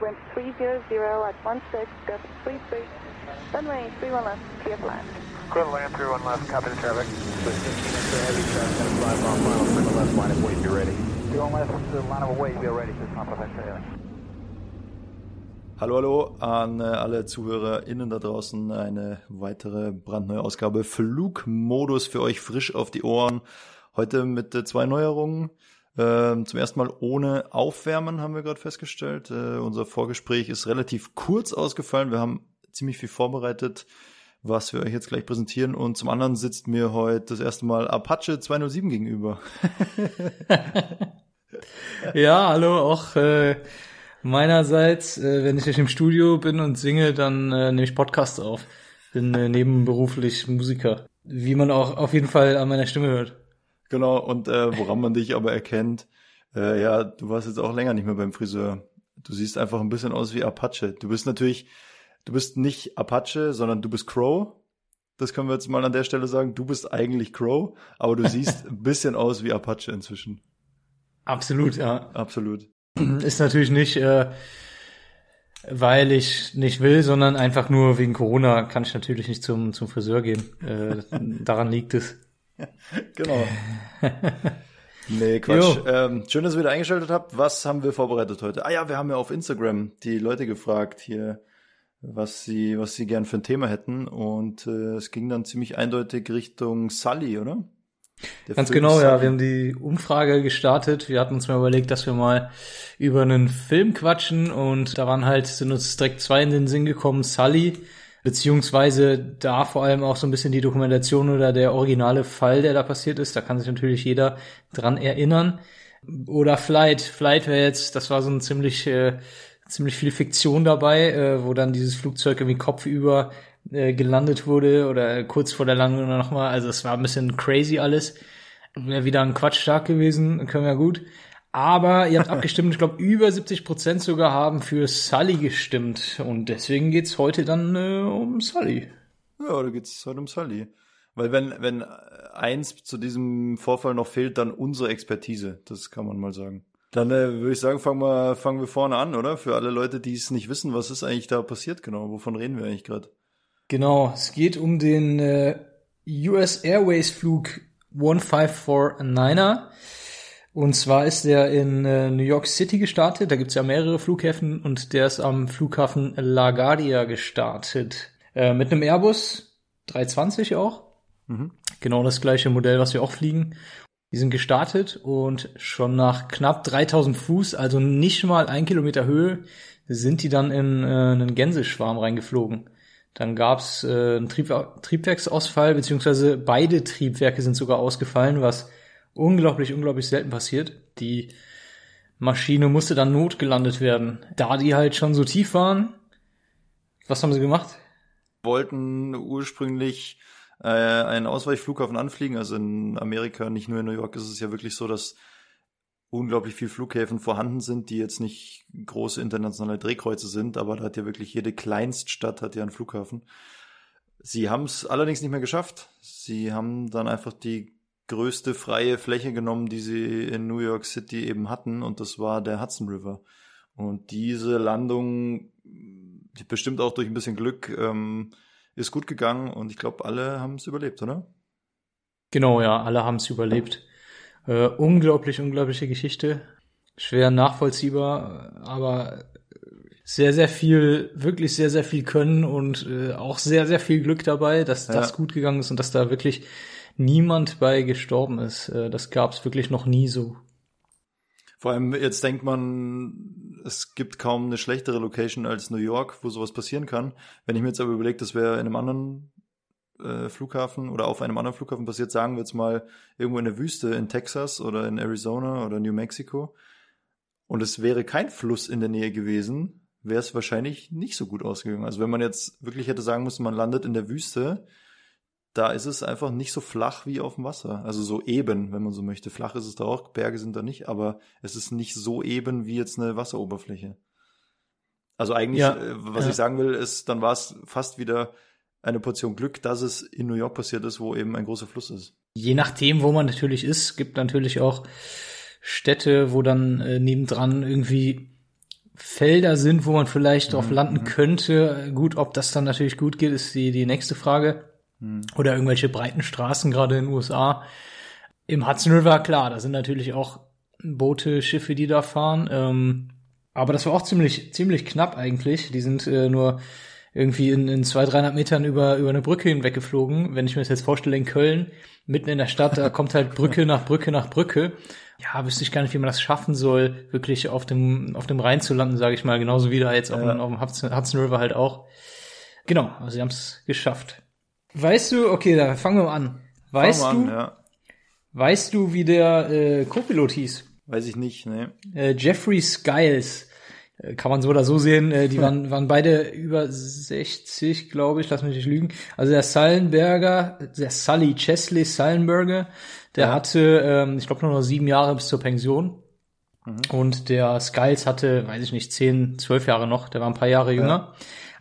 wind 300 at 16, gust 33, runway 31 left, clear for land. Clear to land, 31 left, copy the traffic. With 15 inch heavy traffic, gonna fly final, clear left, line of weight, be ready. 31 left, the line of weight, be ready, just pump up extra. Hallo, hallo an äh, alle ZuhörerInnen da draußen. Eine weitere brandneue Ausgabe Flugmodus für euch frisch auf die Ohren. Heute mit äh, zwei Neuerungen. Ähm, zum ersten Mal ohne Aufwärmen haben wir gerade festgestellt. Äh, unser Vorgespräch ist relativ kurz ausgefallen. Wir haben ziemlich viel vorbereitet, was wir euch jetzt gleich präsentieren. Und zum anderen sitzt mir heute das erste Mal Apache 207 gegenüber. ja, hallo, auch äh, Meinerseits, äh, wenn ich nicht im Studio bin und singe, dann äh, nehme ich Podcasts auf. Bin äh, nebenberuflich Musiker. Wie man auch auf jeden Fall an meiner Stimme hört. Genau, und äh, woran man dich aber erkennt, äh, ja, du warst jetzt auch länger nicht mehr beim Friseur. Du siehst einfach ein bisschen aus wie Apache. Du bist natürlich, du bist nicht Apache, sondern du bist Crow. Das können wir jetzt mal an der Stelle sagen. Du bist eigentlich Crow, aber du siehst ein bisschen aus wie Apache inzwischen. Absolut, ja. Absolut. Ist natürlich nicht, äh, weil ich nicht will, sondern einfach nur wegen Corona kann ich natürlich nicht zum, zum Friseur gehen. Äh, daran liegt es. genau. Nee, Quatsch. Ähm, schön, dass ihr wieder eingeschaltet habt. Was haben wir vorbereitet heute? Ah ja, wir haben ja auf Instagram die Leute gefragt hier, was sie, was sie gern für ein Thema hätten. Und äh, es ging dann ziemlich eindeutig Richtung Sully, oder? Der Ganz Film genau, Sully. ja. Wir haben die Umfrage gestartet. Wir hatten uns mal überlegt, dass wir mal über einen Film quatschen und da waren halt, sind uns direkt zwei in den Sinn gekommen, Sully, beziehungsweise da vor allem auch so ein bisschen die Dokumentation oder der originale Fall, der da passiert ist. Da kann sich natürlich jeder dran erinnern. Oder Flight. Flight wäre jetzt, das war so ein ziemlich, äh, ziemlich viel Fiktion dabei, äh, wo dann dieses Flugzeug irgendwie kopfüber äh, gelandet wurde oder kurz vor der Landung nochmal. Also es war ein bisschen crazy alles. Wäre wieder ein Quatsch gewesen, können wir gut. Aber ihr habt abgestimmt, ich glaube über 70 Prozent sogar haben für Sully gestimmt. Und deswegen geht's heute dann äh, um Sully. Ja, da geht's heute um Sully. Weil wenn, wenn eins zu diesem Vorfall noch fehlt, dann unsere Expertise. Das kann man mal sagen. Dann äh, würde ich sagen, fangen wir, fangen wir vorne an, oder? Für alle Leute, die es nicht wissen, was ist eigentlich da passiert genau? Wovon reden wir eigentlich gerade? Genau, es geht um den äh, US Airways Flug 1549er. Und zwar ist der in äh, New York City gestartet. Da gibt's ja mehrere Flughäfen und der ist am Flughafen LaGuardia gestartet. Äh, mit einem Airbus 320 auch. Mhm. Genau das gleiche Modell, was wir auch fliegen. Die sind gestartet und schon nach knapp 3000 Fuß, also nicht mal ein Kilometer Höhe, sind die dann in äh, einen Gänseschwarm reingeflogen. Dann gab's äh, einen Trieb Triebwerksausfall, beziehungsweise beide Triebwerke sind sogar ausgefallen, was unglaublich, unglaublich selten passiert. Die Maschine musste dann notgelandet werden. Da die halt schon so tief waren, was haben sie gemacht? Wollten ursprünglich äh, einen Ausweichflughafen anfliegen. Also in Amerika, nicht nur in New York, ist es ja wirklich so, dass unglaublich viel Flughäfen vorhanden sind, die jetzt nicht große internationale Drehkreuze sind, aber da hat ja wirklich jede Kleinststadt hat ja einen Flughafen. Sie haben es allerdings nicht mehr geschafft. Sie haben dann einfach die größte freie Fläche genommen, die sie in New York City eben hatten, und das war der Hudson River. Und diese Landung, bestimmt auch durch ein bisschen Glück, ähm, ist gut gegangen und ich glaube, alle haben es überlebt, oder? Genau, ja, alle haben es überlebt. Äh, unglaublich, unglaubliche Geschichte. Schwer nachvollziehbar, aber sehr, sehr viel, wirklich sehr, sehr viel können und äh, auch sehr, sehr viel Glück dabei, dass ja. das gut gegangen ist und dass da wirklich niemand bei gestorben ist. Äh, das gab es wirklich noch nie so. Vor allem jetzt denkt man, es gibt kaum eine schlechtere Location als New York, wo sowas passieren kann. Wenn ich mir jetzt aber überlege, das wäre in einem anderen äh, Flughafen oder auf einem anderen Flughafen passiert, sagen wir jetzt mal irgendwo in der Wüste in Texas oder in Arizona oder New Mexico und es wäre kein Fluss in der Nähe gewesen, wäre es wahrscheinlich nicht so gut ausgegangen. Also wenn man jetzt wirklich hätte sagen müssen, man landet in der Wüste, da ist es einfach nicht so flach wie auf dem Wasser. Also so eben, wenn man so möchte. Flach ist es da auch, Berge sind da nicht, aber es ist nicht so eben wie jetzt eine Wasseroberfläche. Also eigentlich, ja, äh, was ja. ich sagen will, ist, dann war es fast wieder eine Portion Glück, dass es in New York passiert ist, wo eben ein großer Fluss ist. Je nachdem, wo man natürlich ist, gibt natürlich auch Städte, wo dann äh, nebendran irgendwie Felder sind, wo man vielleicht drauf landen könnte. Gut, ob das dann natürlich gut geht, ist die, die nächste Frage. Oder irgendwelche breiten Straßen, gerade in den USA. Im Hudson River, klar, da sind natürlich auch Boote, Schiffe, die da fahren. Ähm, aber das war auch ziemlich, ziemlich knapp eigentlich. Die sind äh, nur irgendwie in, in zwei, 300 Metern über, über eine Brücke hinweggeflogen. Wenn ich mir das jetzt vorstelle, in Köln, mitten in der Stadt, da kommt halt Brücke nach Brücke nach Brücke. Ja, wüsste ich gar nicht, wie man das schaffen soll, wirklich auf dem, auf dem Rhein zu landen, sage ich mal. Genauso wie da jetzt auf, Ja. dem, auf dem Hudson, Hudson River halt auch. Genau, also sie haben es geschafft. Weißt du, okay, da fangen wir mal an. Weißt Fangen wir du, an, ja. weißt du, wie der äh, Co-Pilot hieß? Weiß ich nicht, ne. Äh, Jeffrey Skiles. Äh, Kann man so oder so sehen. Äh, die waren, waren beide über 60, glaube ich. Lass mich nicht lügen. Also der Sullenberger, der Sully Chesley Sullenberger, der hatte, ähm, ich glaube, nur noch sieben Jahre bis zur Pension. Und der Skiles hatte, weiß ich nicht, zehn, zwölf Jahre noch. Der war ein paar Jahre jünger.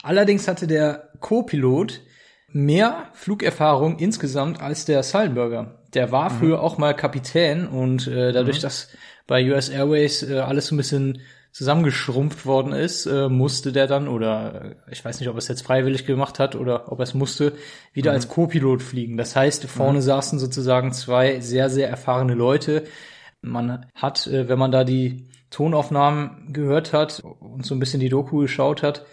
Allerdings hatte der Co-Pilot mehr Flugerfahrung insgesamt als der Sullenberger. Der war früher auch mal Kapitän und äh, dadurch, dass bei US Airways äh, alles so ein bisschen zusammengeschrumpft worden ist, äh, musste der dann, oder äh, ich weiß nicht, ob er es jetzt freiwillig gemacht hat oder ob er es musste, wieder als Co-Pilot fliegen. Das heißt, vorne saßen sozusagen zwei sehr, sehr erfahrene Leute. Man hat, äh, wenn man da die Tonaufnahmen gehört hat und so ein bisschen die Doku geschaut hat,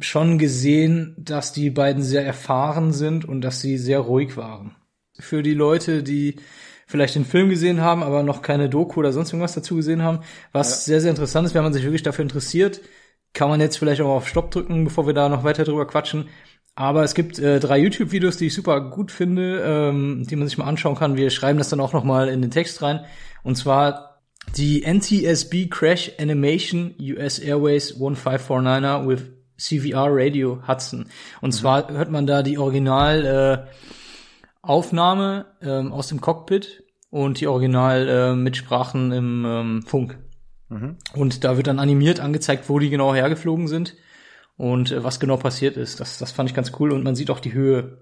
schon gesehen, dass die beiden sehr erfahren sind und dass sie sehr ruhig waren. Für die Leute, die vielleicht den Film gesehen haben, aber noch keine Doku oder sonst irgendwas dazu gesehen haben, was sehr, sehr interessant ist, wenn man sich wirklich dafür interessiert, kann man jetzt vielleicht auch auf Stopp drücken, bevor wir da noch weiter drüber quatschen. Aber es gibt äh, drei YouTube-Videos, die ich super gut finde, ähm, die man sich mal anschauen kann. Wir schreiben das dann auch noch mal in den Text rein. Und zwar die NTSB Crash Animation US Airways 1549er with CVR Radio Hudson. Und zwar hört man da die Original äh, Aufnahme ähm, aus dem Cockpit und die Original äh, Mitsprachen im ähm, Funk. Und da wird dann animiert angezeigt, wo die genau hergeflogen sind und äh, was genau passiert ist. Das, das fand ich ganz cool und man sieht auch die Höhe.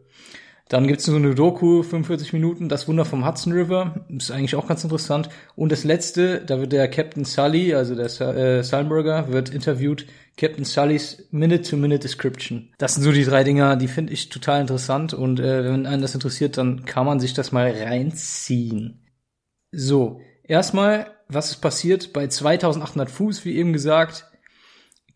Dann gibt's so eine Doku, 45 Minuten, das Wunder vom Hudson River. Ist eigentlich auch ganz interessant. Und das letzte, da wird der Captain Sully, also der äh, wird interviewt. Captain Sullys Minute-to-Minute Description. Das sind so die drei Dinger, die finde ich total interessant. Und äh, wenn einen das interessiert, dann kann man sich das mal reinziehen. So, erstmal, was ist passiert? Bei 2800 Fuß, wie eben gesagt,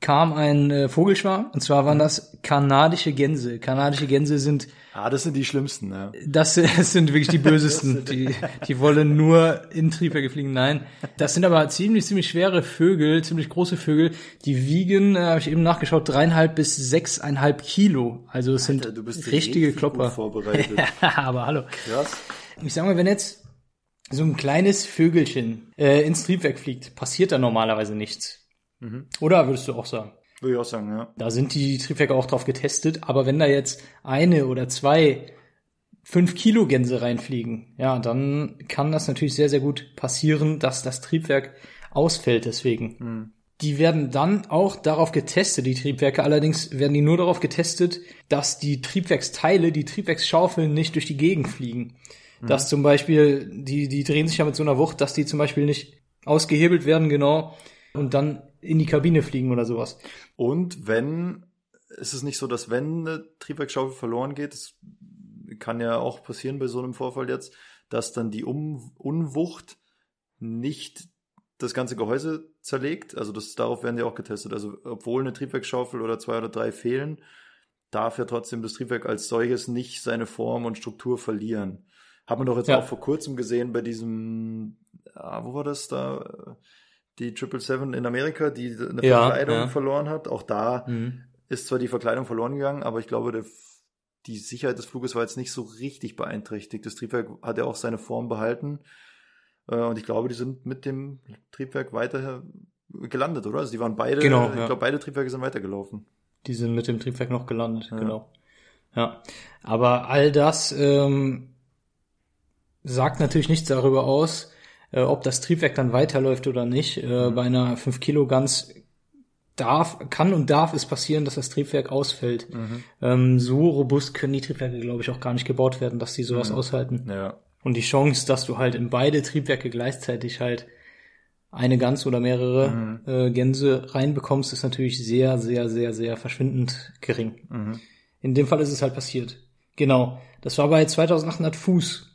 kam ein äh, Vogelschwarm. Und zwar waren das kanadische Gänse. Kanadische Gänse sind Ah, das sind die schlimmsten, ja. das sind wirklich die bösesten. Die, die wollen nur in Triebwerke fliegen. Nein, das sind aber ziemlich, ziemlich schwere Vögel, ziemlich große Vögel. Die wiegen, äh, habe ich eben nachgeschaut, dreieinhalb bis sechseinhalb Kilo. Also es sind Alter, bist richtige Klopper. vorbereitet. aber hallo. Krass. Ich sag mal, wenn jetzt so ein kleines Vögelchen äh, ins Triebwerk fliegt, passiert da normalerweise nichts. Oder würdest du auch sagen? Würde ich auch sagen, ja. Da sind die Triebwerke auch drauf getestet, aber wenn da jetzt eine oder zwei fünf Kilo Gänse reinfliegen, ja, dann kann das natürlich sehr, sehr gut passieren, dass das Triebwerk ausfällt deswegen. Die werden dann auch darauf getestet, die Triebwerke. Allerdings werden die nur darauf getestet, dass die Triebwerksteile, die Triebwerksschaufeln nicht durch die Gegend fliegen. Dass zum Beispiel, die, die drehen sich ja mit so einer Wucht, dass die zum Beispiel nicht ausgehebelt werden, genau, und dann in die Kabine fliegen oder sowas. Und wenn, ist es nicht so, dass wenn eine Triebwerksschaufel verloren geht, das kann ja auch passieren bei so einem Vorfall jetzt, dass dann die um Unwucht nicht das ganze Gehäuse zerlegt. Also das, darauf werden die auch getestet. Also obwohl eine Triebwerksschaufel oder zwei oder drei fehlen, darf ja trotzdem das Triebwerk als solches nicht seine Form und Struktur verlieren. Hat man doch jetzt Ja. auch vor kurzem gesehen bei diesem, ah, wo war das da? Die 777 in Amerika, die eine Ja, Verkleidung ja. verloren hat. Auch da Mhm. ist zwar die Verkleidung verloren gegangen, aber ich glaube, der, die Sicherheit des Fluges war jetzt nicht so richtig beeinträchtigt. Das Triebwerk hat ja auch seine Form behalten. Äh, Und ich glaube, die sind mit dem Triebwerk weiter gelandet, oder? Also die waren beide, Genau, ich ja. glaube, beide Triebwerke sind weitergelaufen. Die sind mit dem Triebwerk noch gelandet, Ja. genau. Ja. Aber all das ähm, sagt natürlich nichts darüber aus, äh, ob das Triebwerk dann weiterläuft oder nicht. Äh, Bei einer 5 Kilo Gans darf, kann und darf es passieren, dass das Triebwerk ausfällt. Ähm, so robust können die Triebwerke, glaube ich, auch gar nicht gebaut werden, dass die sowas aushalten. Ja. Und die Chance, dass du halt in beide Triebwerke gleichzeitig halt eine Gans oder mehrere äh, Gänse reinbekommst, ist natürlich sehr, sehr, sehr, sehr verschwindend gering. In dem Fall ist es halt passiert. Genau. Das war bei 2800 Fuß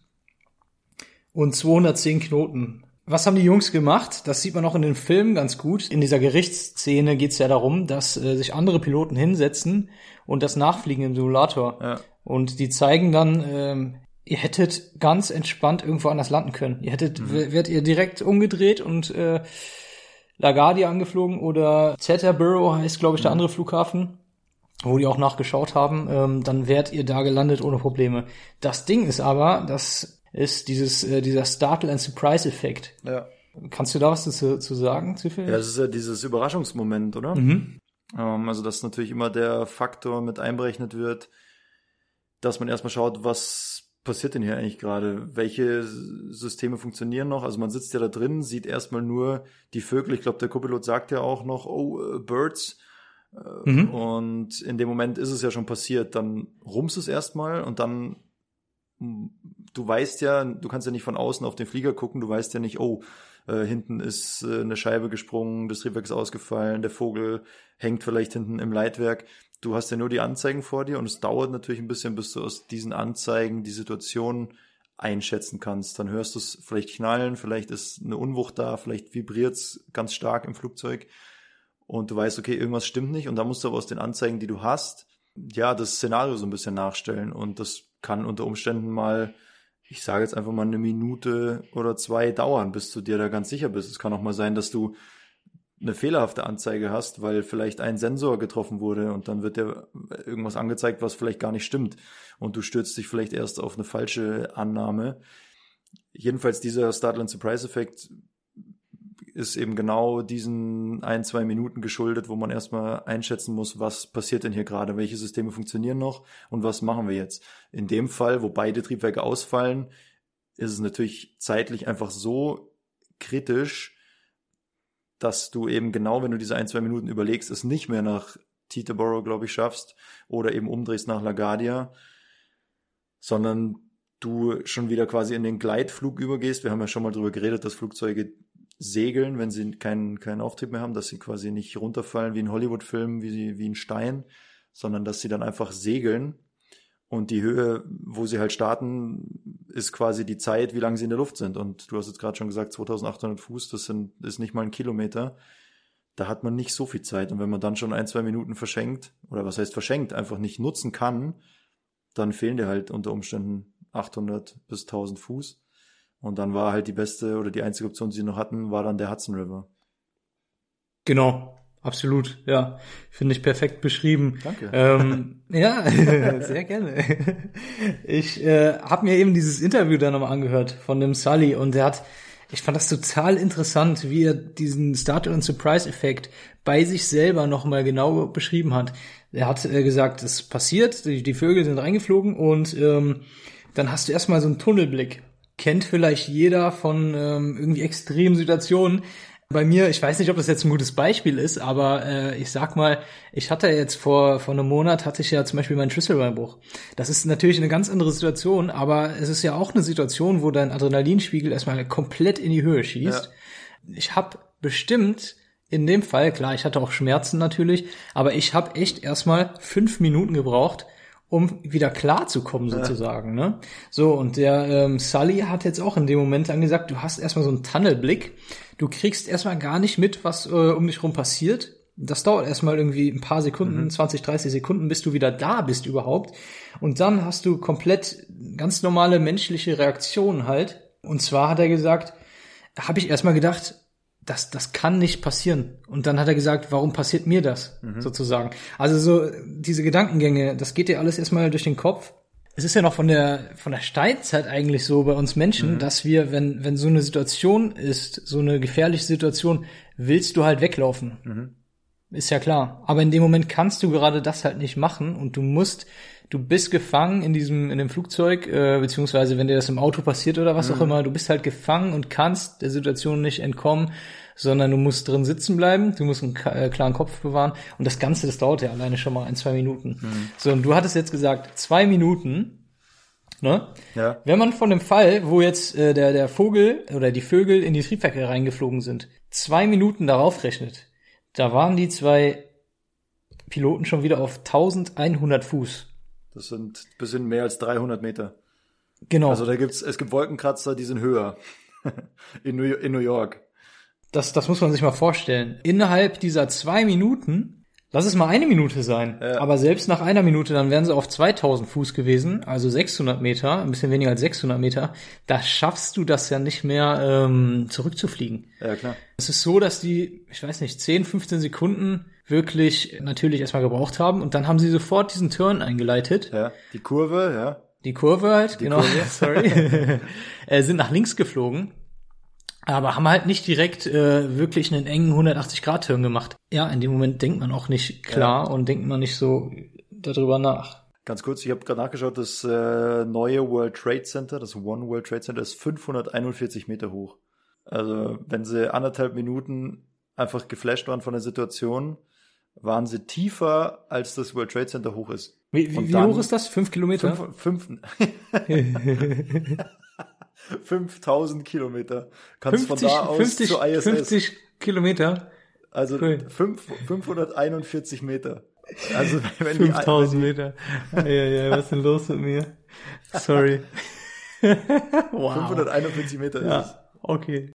und 210 Knoten. Was haben die Jungs gemacht? Das sieht man auch in den Filmen ganz gut. In dieser Gerichtsszene geht es ja darum, dass äh, sich andere Piloten hinsetzen und das nachfliegen im Simulator. Ja. Und die zeigen dann, ähm, ihr hättet ganz entspannt irgendwo anders landen können. Ihr hättet, w- wärt ihr direkt umgedreht und äh, LaGuardia angeflogen oder Teterboro heißt, glaube ich, der andere Flughafen, wo die auch nachgeschaut haben, ähm, dann wärt ihr da gelandet ohne Probleme. Das Ding ist aber, das ist dieses, äh, dieser Startle and Surprise Effekt. Ja. Kannst du da was dazu zu sagen, zufällig? Ja, das ist ja dieses Überraschungsmoment, oder? Mhm. Ähm, also, dass natürlich immer der Faktor mit einberechnet wird, dass man erstmal schaut, was passiert denn hier eigentlich gerade? Welche Systeme funktionieren noch? Also man sitzt ja da drin, sieht erstmal nur die Vögel. Ich glaube, der Co-Pilot sagt ja auch noch, oh, äh, Birds. Äh, Mhm. Und in dem Moment ist es ja schon passiert. Dann rums es erstmal und dann, du weißt ja, du kannst ja nicht von außen auf den Flieger gucken, du weißt ja nicht, oh, äh, hinten ist äh, eine Scheibe gesprungen, das Triebwerk ist ausgefallen, der Vogel hängt vielleicht hinten im Leitwerk. Du hast ja nur die Anzeigen vor dir und es dauert natürlich ein bisschen, bis du aus diesen Anzeigen die Situation einschätzen kannst. Dann hörst du es vielleicht knallen, vielleicht ist eine Unwucht da, vielleicht vibriert es ganz stark im Flugzeug und du weißt, okay, irgendwas stimmt nicht und dann musst du aber aus den Anzeigen, die du hast, ja, das Szenario so ein bisschen nachstellen und das kann unter Umständen mal, ich sage jetzt einfach mal eine Minute oder zwei dauern, bis du dir da ganz sicher bist. Es kann auch mal sein, dass du eine fehlerhafte Anzeige hast, weil vielleicht ein Sensor getroffen wurde und dann wird dir irgendwas angezeigt, was vielleicht gar nicht stimmt und du stürzt dich vielleicht erst auf eine falsche Annahme. Jedenfalls dieser Startland Surprise Effekt ist eben genau diesen ein, zwei Minuten geschuldet, wo man erstmal einschätzen muss, was passiert denn hier gerade, welche Systeme funktionieren noch und was machen wir jetzt. In dem Fall, wo beide Triebwerke ausfallen, ist es natürlich zeitlich einfach so kritisch, dass du eben genau, wenn du diese ein, zwei Minuten überlegst, es nicht mehr nach Teterboro, glaube ich, schaffst oder eben umdrehst nach LaGuardia, sondern du schon wieder quasi in den Gleitflug übergehst. Wir haben ja schon mal drüber geredet, dass Flugzeuge segeln, wenn sie keinen, keinen Auftrieb mehr haben, dass sie quasi nicht runterfallen wie in Hollywood-Filmen, wie, wie ein Stein, sondern dass sie dann einfach segeln. Und die Höhe, wo sie halt starten, ist quasi die Zeit, wie lange sie in der Luft sind. Und du hast jetzt gerade schon gesagt, 2800 Fuß, das sind, ist nicht mal ein Kilometer. Da hat man nicht so viel Zeit. Und wenn man dann schon ein, zwei Minuten verschenkt, oder was heißt verschenkt, einfach nicht nutzen kann, dann fehlen dir halt unter Umständen 800 bis 1000 Fuß. Und dann war halt die beste oder die einzige Option, die sie noch hatten, war dann der Hudson River. Genau, absolut, ja. Finde ich perfekt beschrieben. Danke. Ähm, ja, sehr gerne. Ich äh, habe mir eben dieses Interview da nochmal angehört von dem Sully und der hat, ich fand das total interessant, wie er diesen Startle und Surprise-Effekt bei sich selber nochmal genau beschrieben hat. Er hat äh, gesagt, es passiert, die, die Vögel sind reingeflogen und ähm, dann hast du erstmal so einen Tunnelblick. Kennt vielleicht jeder von ähm, irgendwie extremen Situationen. Bei mir, ich weiß nicht, ob das jetzt ein gutes Beispiel ist, aber äh, ich sag mal, ich hatte jetzt vor, vor einem Monat hatte ich ja zum Beispiel meinen Schlüsselbeinbruch. Das ist natürlich eine ganz andere Situation, aber es ist ja auch eine Situation, wo dein Adrenalinspiegel erstmal komplett in die Höhe schießt. Ich habe bestimmt in dem Fall, klar, ich hatte auch Schmerzen natürlich, aber ich habe echt erstmal fünf Minuten gebraucht, um wieder klar zu kommen sozusagen. Ne? So, und der ähm, Sully hat jetzt auch in dem Moment dann gesagt, du hast erstmal so einen Tunnelblick, du kriegst erstmal gar nicht mit, was äh, um dich rum passiert. Das dauert erstmal irgendwie ein paar Sekunden, 20, 30 Sekunden, bis du wieder da bist überhaupt. Und dann hast du komplett ganz normale menschliche Reaktionen halt. Und zwar hat er gesagt, habe ich erstmal gedacht, das, das kann nicht passieren. Und dann hat er gesagt, warum passiert mir das sozusagen? Also so diese Gedankengänge, das geht dir alles erstmal durch den Kopf. Es ist ja noch von der von der Steinzeit eigentlich so bei uns Menschen, dass wir, wenn wenn so eine Situation ist, so eine gefährliche Situation, willst du halt weglaufen. Ist ja klar. Aber in dem Moment kannst du gerade das halt nicht machen und du musst, du bist gefangen in diesem, in dem Flugzeug, äh, beziehungsweise wenn dir das im Auto passiert oder was auch immer, du bist halt gefangen und kannst der Situation nicht entkommen, sondern du musst drin sitzen bleiben, du musst einen äh, klaren Kopf bewahren und das Ganze, das dauert ja alleine schon mal ein, zwei Minuten. So, und du hattest jetzt gesagt, zwei Minuten, Ne? Ja. Wenn man von dem Fall, wo jetzt äh, der, der Vogel oder die Vögel in die Triebwerke reingeflogen sind, zwei Minuten darauf rechnet, da waren die zwei Piloten schon wieder auf 1100 Fuß. Das sind ein bisschen mehr als 300 Meter. Genau. Also da gibt's, es gibt Wolkenkratzer, die sind höher. in, New, in New York. Das, das muss man sich mal vorstellen. Innerhalb dieser zwei Minuten, lass es mal eine Minute sein, Ja. aber selbst nach einer Minute, dann wären sie auf 2000 Fuß gewesen, also 600 Meter, ein bisschen weniger als 600 Meter. Da schaffst du das ja nicht mehr ähm, zurückzufliegen. Ja, klar. Es ist so, dass die, ich weiß nicht, 10, 15 Sekunden wirklich natürlich erstmal gebraucht haben und dann haben sie sofort diesen Turn eingeleitet. Ja. Die Kurve, ja. Die Kurve halt, genau, Kurve. sorry, äh, sind nach links geflogen, aber haben halt nicht direkt äh, wirklich einen engen 180-Grad-Turn gemacht. Ja, in dem Moment denkt man auch nicht klar und denkt man nicht so darüber nach. Ganz kurz, ich habe gerade nachgeschaut, das äh, neue World Trade Center, das One World Trade Center, ist 541 Meter hoch. Also wenn sie anderthalb Minuten einfach geflasht waren von der Situation, waren sie tiefer, als das World Trade Center hoch ist. Wie, wie, wie hoch ist das? Fünf Kilometer? Fünf, fünf, 5000 Kilometer. Kannst von da aus 50, zur ISS. 50 Kilometer? also cool. fünf, 541 Meter. Also wenn die, 5000 Meter. Ja, ja, was ist denn los mit mir? Sorry. wow. 541 Meter ist es. Ja, okay.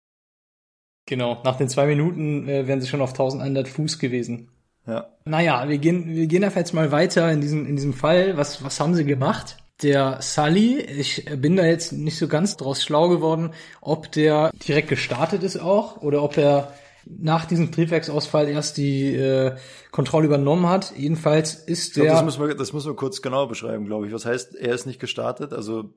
Genau, nach den zwei Minuten äh, wären sie schon auf 1100 Fuß gewesen. Ja. Naja, wir gehen, wir gehen einfach jetzt mal weiter in diesem, in diesem Fall. Was, was haben sie gemacht? Der Sully, ich bin da jetzt nicht so ganz draus schlau geworden, ob der direkt gestartet ist auch oder ob er nach diesem Triebwerksausfall erst die äh, Kontrolle übernommen hat. Jedenfalls ist Ich glaub, der. das, müssen wir, das müssen wir kurz genau beschreiben, glaube ich. Was heißt, er ist nicht gestartet? Also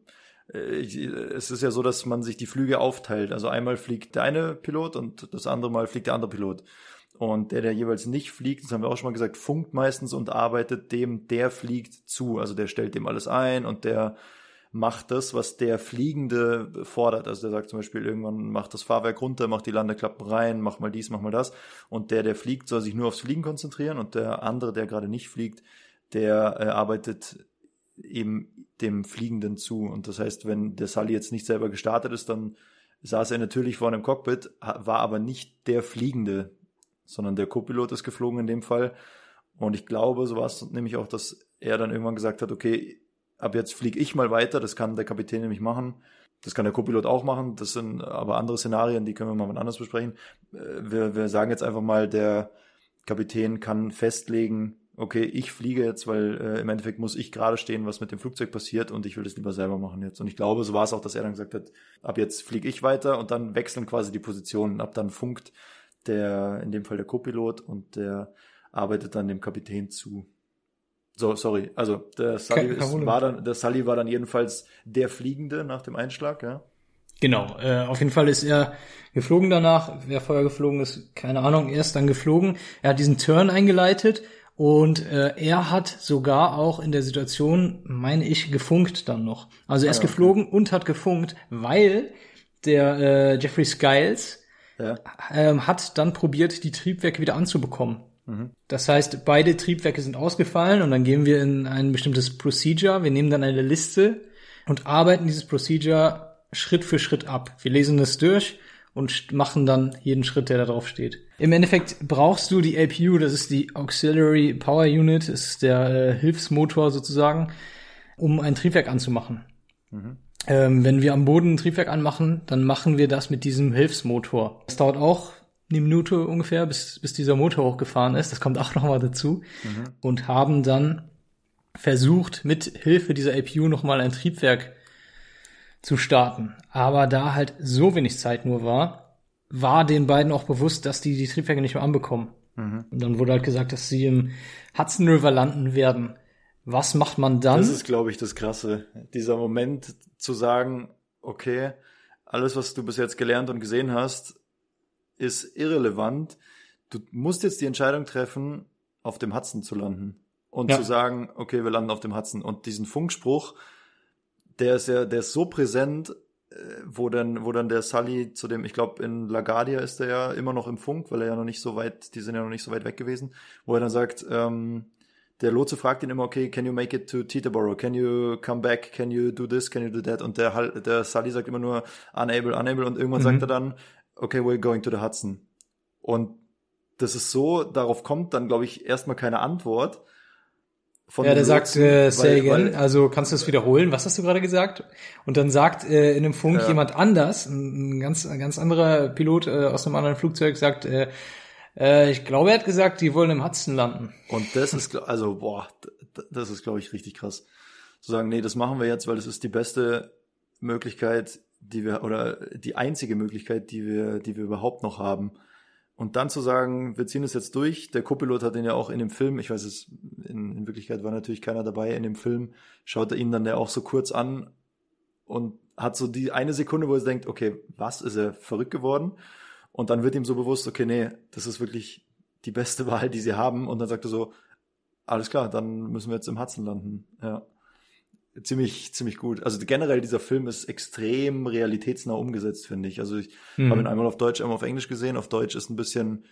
äh, ich, es ist ja so, dass man sich die Flüge aufteilt. Also einmal fliegt der eine Pilot und das andere Mal fliegt der andere Pilot. Und der, der jeweils nicht fliegt, das haben wir auch schon mal gesagt, funkt meistens und arbeitet dem, der fliegt zu. Also der stellt dem alles ein und der macht das, was der Fliegende fordert. Also der sagt zum Beispiel irgendwann, macht das Fahrwerk runter, macht die Landeklappen rein, mach mal dies, mach mal das. Und der, der fliegt, soll sich nur aufs Fliegen konzentrieren und der andere, der gerade nicht fliegt, der äh, arbeitet eben dem Fliegenden zu. Und das heißt, wenn der Sully jetzt nicht selber gestartet ist, dann saß er natürlich vorne im Cockpit, war aber nicht der Fliegende, sondern der Co-Pilot ist geflogen in dem Fall. Und ich glaube, so war es nämlich auch, dass er dann irgendwann gesagt hat, okay, ab jetzt fliege ich mal weiter, das kann der Kapitän nämlich machen. Das kann der Co-Pilot auch machen. Das sind aber andere Szenarien, die können wir mal wann anders besprechen. Äh, Wir, wir sagen jetzt einfach mal, der Kapitän kann festlegen, okay, ich fliege jetzt, weil äh, im Endeffekt muss ich gerade stehen, was mit dem Flugzeug passiert und ich will das lieber selber machen jetzt. Und ich glaube, so war es auch, dass er dann gesagt hat, ab jetzt fliege ich weiter und dann wechseln quasi die Positionen. Ab dann funkt der, in dem Fall der Co-Pilot und der arbeitet dann dem Kapitän zu. So, sorry. Also der Sully, ist, war dann, der Sully war dann jedenfalls der Fliegende nach dem Einschlag, ja. Genau, äh, auf jeden Fall ist er geflogen danach. Wer vorher geflogen ist, keine Ahnung, er ist dann geflogen. Er hat diesen Turn eingeleitet und äh, er hat sogar auch in der Situation, meine ich, gefunkt dann noch. Also er ist Ah, okay. geflogen und hat gefunkt, weil der äh, Jeffrey Skiles Ja. ähm, hat dann probiert, die Triebwerke wieder anzubekommen. Mhm. Das heißt, beide Triebwerke sind ausgefallen und dann gehen wir in ein bestimmtes Procedure. Wir nehmen dann eine Liste und arbeiten dieses Procedure Schritt für Schritt ab. Wir lesen das durch und machen dann jeden Schritt, der da drauf steht. Im Endeffekt brauchst du die APU, das ist die Auxiliary Power Unit, das ist der äh, Hilfsmotor sozusagen, um ein Triebwerk anzumachen. Ähm, wenn wir am Boden ein Triebwerk anmachen, dann machen wir das mit diesem Hilfsmotor. Das dauert auch eine Minute ungefähr, bis, bis dieser Motor hochgefahren ist. Das kommt auch nochmal dazu. Und haben dann versucht, mit Hilfe dieser APU nochmal ein Triebwerk zu starten. Aber da halt so wenig Zeit nur war, war den beiden auch bewusst, dass die die Triebwerke nicht mehr anbekommen. Und dann wurde halt gesagt, dass sie im Hudson River landen werden. Was macht man dann? Das ist, glaube ich, das Krasse. Dieser Moment zu sagen, okay, alles, was du bis jetzt gelernt und gesehen hast, ist irrelevant. Du musst jetzt die Entscheidung treffen, auf dem Hudson zu landen. Und Ja. zu sagen, okay, wir landen auf dem Hudson. Und diesen Funkspruch, der ist ja, der ist so präsent, äh, wo dann, wo dann der Sully zu dem, ich glaube, in LaGuardia ist er ja immer noch im Funk, weil er ja noch nicht so weit, die sind ja noch nicht so weit weg gewesen, wo er dann sagt, ähm, der Lotse fragt ihn immer, okay, can you make it to Teterboro? Can you come back? Can you do this? Can you do that? Und der, der Sully sagt immer nur unable, unable und irgendwann Mhm. sagt er dann, okay, we're going to the Hudson. Und das ist so, darauf kommt dann, glaube ich, erstmal keine Antwort. Von Ja, der sagt, äh, say weil- again, weil- also kannst du es wiederholen? Was hast du gerade gesagt? Und dann sagt äh, in dem Funk Ja. jemand anders, ein, ein ganz, ein ganz anderer Pilot äh, aus einem anderen Flugzeug sagt, äh, äh, ich glaube, er hat gesagt, die wollen im Hudson landen. Und das ist, also, boah, das ist, glaube ich, richtig krass. Zu sagen, nee, das machen wir jetzt, weil das ist die beste Möglichkeit, die wir, oder die einzige Möglichkeit, die wir, die wir überhaupt noch haben. Und dann zu sagen, wir ziehen es jetzt durch. Der Co-Pilot hat ihn ja auch in dem Film, ich weiß es, in, in Wirklichkeit war natürlich keiner dabei, in dem Film schaut er ihn dann ja auch so kurz an und hat so die eine Sekunde, wo er denkt, okay, was, ist er verrückt geworden? Und dann wird ihm so bewusst, okay, nee, das ist wirklich die beste Wahl, die sie haben. Und dann sagt er so, alles klar, dann müssen wir jetzt im Hudson landen. Ja. Ziemlich, ziemlich gut. Also generell dieser Film ist extrem realitätsnah umgesetzt, finde ich. Also ich Mhm. habe ihn einmal auf Deutsch, einmal auf Englisch gesehen. Auf Deutsch ist ein bisschen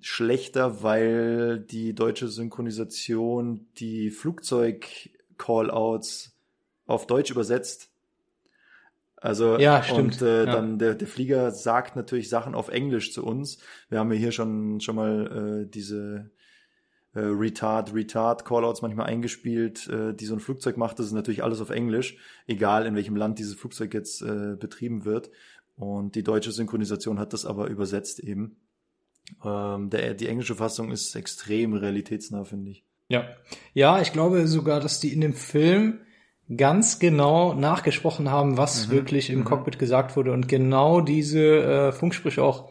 schlechter, weil die deutsche Synchronisation die Flugzeug-Callouts auf Deutsch übersetzt. Also Ja, stimmt. und äh, Ja. dann der, der Flieger sagt natürlich Sachen auf Englisch zu uns. Wir haben ja hier schon schon mal äh, diese äh, Retard, Retard Callouts manchmal eingespielt, äh, die so ein Flugzeug macht. Das ist natürlich alles auf Englisch, egal in welchem Land dieses Flugzeug jetzt äh, betrieben wird. Und die deutsche Synchronisation hat das aber übersetzt eben. Ähm, der, die englische Fassung ist extrem realitätsnah, finde ich. Ja. Ja, ich glaube sogar, dass die in dem Film ganz genau nachgesprochen haben, was Mhm. wirklich im Mhm. Cockpit gesagt wurde und genau diese äh, Funksprüche auch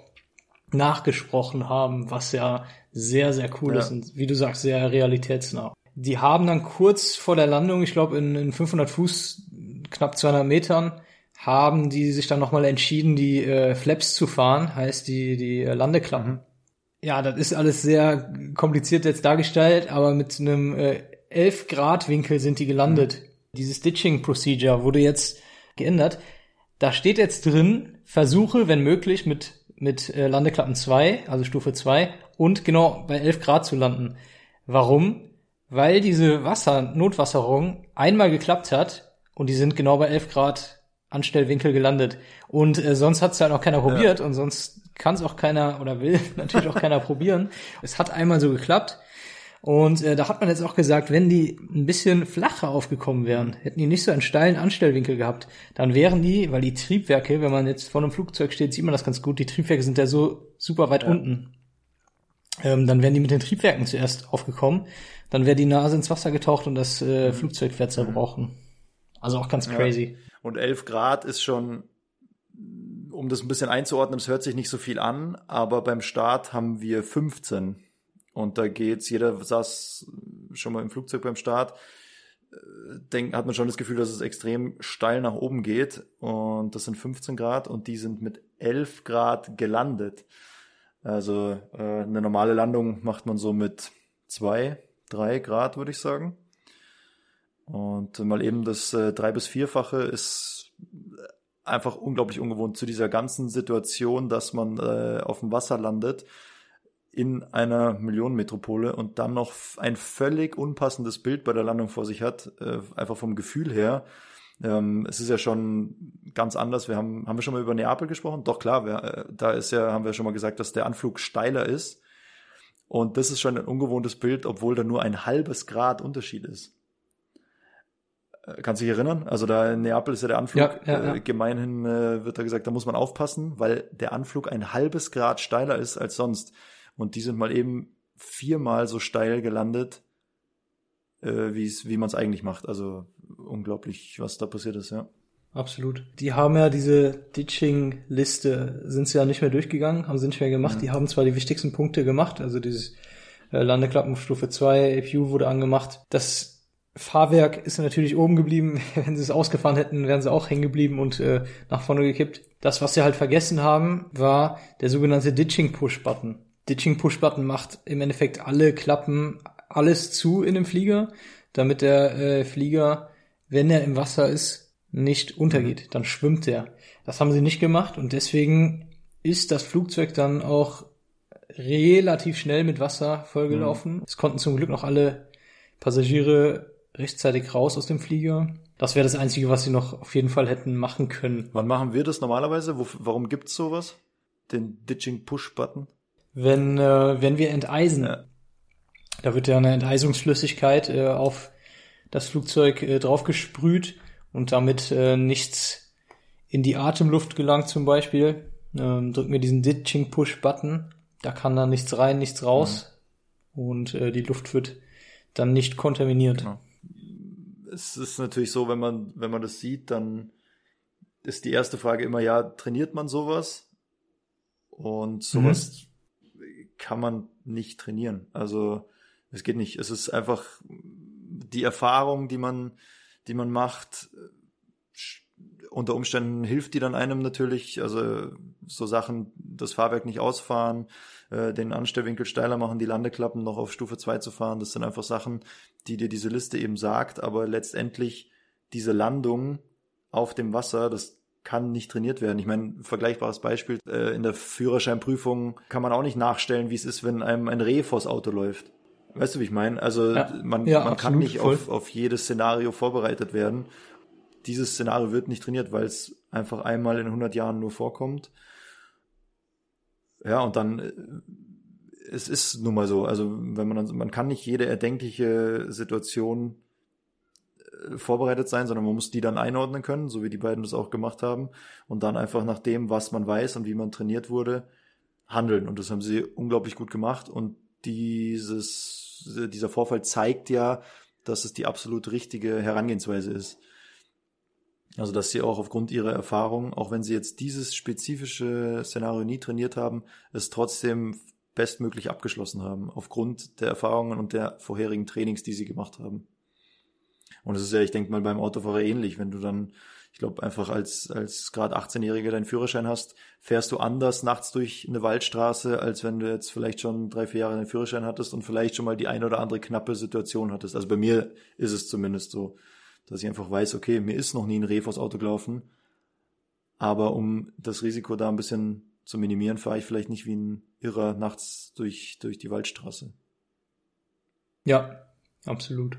nachgesprochen haben, was ja sehr, sehr cool Ja. ist und wie du sagst, sehr realitätsnah. Die haben dann kurz vor der Landung, ich glaube in, in 500 Fuß, knapp 200 Metern, haben die sich dann nochmal entschieden, die äh, Flaps zu fahren, heißt die, die äh, Landeklappen. Ja, das ist alles sehr kompliziert jetzt dargestellt, aber mit einem äh, 11 Grad Winkel sind die gelandet. Dieses Ditching Procedure wurde jetzt geändert. Da steht jetzt drin, versuche, wenn möglich, mit, mit äh, Landeklappen 2, also Stufe 2, und genau bei 11 Grad zu landen. Warum? Weil diese Wasser, Notwasserung einmal geklappt hat und die sind genau bei 11 Grad Anstellwinkel gelandet. Und äh, sonst hat es ja noch keiner probiert und sonst kann es auch keiner oder will natürlich auch keiner probieren. Es hat einmal so geklappt. Und äh, da hat man jetzt auch gesagt, wenn die ein bisschen flacher aufgekommen wären, hätten die nicht so einen steilen Anstellwinkel gehabt, dann wären die, weil die Triebwerke, wenn man jetzt vor einem Flugzeug steht, sieht man das ganz gut, die Triebwerke sind ja so super weit Ja. unten. Ähm, dann wären die mit den Triebwerken zuerst aufgekommen, dann wäre die Nase ins Wasser getaucht und das äh, Flugzeug wäre zerbrochen. Also auch ganz Ja. crazy. Und 11 Grad ist schon, um das ein bisschen einzuordnen, das hört sich nicht so viel an, aber beim Start haben wir 15. Und da geht's, jeder saß schon mal im Flugzeug beim Start, denk, hat man schon das Gefühl, dass es extrem steil nach oben geht. Und das sind 15 Grad und die sind mit 11 Grad gelandet. Also äh, eine normale Landung macht man so mit zwei, drei Grad, würde ich sagen. Und mal eben das äh, drei- bis vierfache ist einfach unglaublich ungewohnt zu dieser ganzen Situation, dass man äh, auf dem Wasser landet in einer Millionenmetropole und dann noch ein völlig unpassendes Bild bei der Landung vor sich hat, äh, einfach vom Gefühl her. Ähm, es ist ja schon ganz anders. Wir haben, haben wir schon mal über Neapel gesprochen? Doch klar, wir, äh, da ist ja, haben wir schon mal gesagt, dass der Anflug steiler ist. Und das ist schon ein ungewohntes Bild, obwohl da nur ein halbes Grad Unterschied ist. Äh, Kannst du dich erinnern? Also da in Neapel ist ja der Anflug, Ja, ja, ja. Äh, gemeinhin äh, wird da gesagt, da muss man aufpassen, weil der Anflug ein halbes Grad steiler ist als sonst. Und die sind mal eben viermal so steil gelandet, äh, wie man es eigentlich macht. Also unglaublich, was da passiert ist, ja. Absolut. Die haben ja diese Ditching-Liste, sind sie ja nicht mehr durchgegangen, haben sie nicht mehr gemacht. Die haben zwar die wichtigsten Punkte gemacht, also dieses äh, Landeklappenstufe 2, APU wurde angemacht. Das Fahrwerk ist natürlich oben geblieben. Wenn sie es ausgefahren hätten, wären sie auch hängen geblieben und äh, nach vorne gekippt. Das, was sie halt vergessen haben, war der sogenannte Ditching-Push-Button. Ditching-Push-Button macht im Endeffekt alle Klappen, alles zu in dem Flieger, damit der äh, Flieger, wenn er im Wasser ist, nicht untergeht. Dann schwimmt er. Das haben sie nicht gemacht und deswegen ist das Flugzeug dann auch relativ schnell mit Wasser vollgelaufen. Es konnten zum Glück noch alle Passagiere rechtzeitig raus aus dem Flieger. Das wäre das Einzige, was sie noch auf jeden Fall hätten machen können. Wann machen wir das normalerweise? Wo, warum gibt's sowas? Den Ditching Push Button? Wenn, äh, wenn wir enteisen, Ja. da wird ja eine Enteisungsflüssigkeit äh, auf das Flugzeug äh, draufgesprüht und damit äh, nichts in die Atemluft gelangt zum Beispiel. Ähm, drücken wir diesen Ditching Push Button, da kann dann nichts rein, nichts raus und äh, die Luft wird dann nicht kontaminiert. Genau. Es ist natürlich so, wenn man, wenn man das sieht, dann ist die erste Frage immer, ja, trainiert man sowas? Und sowas kann man nicht trainieren. Also es geht nicht. Es ist einfach die Erfahrung, die man, die man macht. sch- Unter Umständen hilft die dann einem natürlich. Also so Sachen, das Fahrwerk nicht ausfahren, äh, den Anstellwinkel steiler machen, die Landeklappen noch auf Stufe 2 zu fahren. Das sind einfach Sachen, die dir diese Liste eben sagt. Aber letztendlich diese Landung auf dem Wasser, das kann nicht trainiert werden. Ich meine, vergleichbares Beispiel, äh, in der Führerscheinprüfung kann man auch nicht nachstellen, wie es ist, wenn einem ein Reh vors Auto läuft. Weißt du, wie ich meine? Also Ja. man, Ja, man kann nicht voll. auf, auf jedes Szenario vorbereitet werden. Dieses Szenario wird nicht trainiert, weil es einfach einmal in 100 Jahren nur vorkommt. Ja, und dann, äh, es ist nun mal so, also wenn man, dann- man kann nicht jede erdenkliche Situation vorbereitet sein, sondern man muss die dann einordnen können, so wie die beiden das auch gemacht haben und dann einfach nach dem, was man weiß und wie man trainiert wurde, handeln. Und das haben sie unglaublich gut gemacht und dieses, dieser Vorfall zeigt ja, dass es die absolut richtige Herangehensweise ist. Also, dass sie auch aufgrund ihrer Erfahrung, auch wenn sie jetzt dieses spezifische Szenario nie trainiert haben, es trotzdem bestmöglich abgeschlossen haben, aufgrund der Erfahrungen und der vorherigen Trainings, die sie gemacht haben. Und es ist ja, ich denke mal, beim Autofahrer ähnlich, wenn du dann, ich glaube, einfach als, als gerade 18-Jähriger deinen Führerschein hast, fährst du anders nachts durch eine Waldstraße, als wenn du jetzt vielleicht schon drei, vier Jahre deinen Führerschein hattest und vielleicht schon mal die eine oder andere knappe Situation hattest. Also bei mir ist es zumindest so, dass ich einfach weiß, okay, mir ist noch nie ein Reh vors Auto gelaufen, aber um das Risiko da ein bisschen zu minimieren, fahre ich vielleicht nicht wie ein Irrer nachts durch, durch die Waldstraße. Ja, absolut.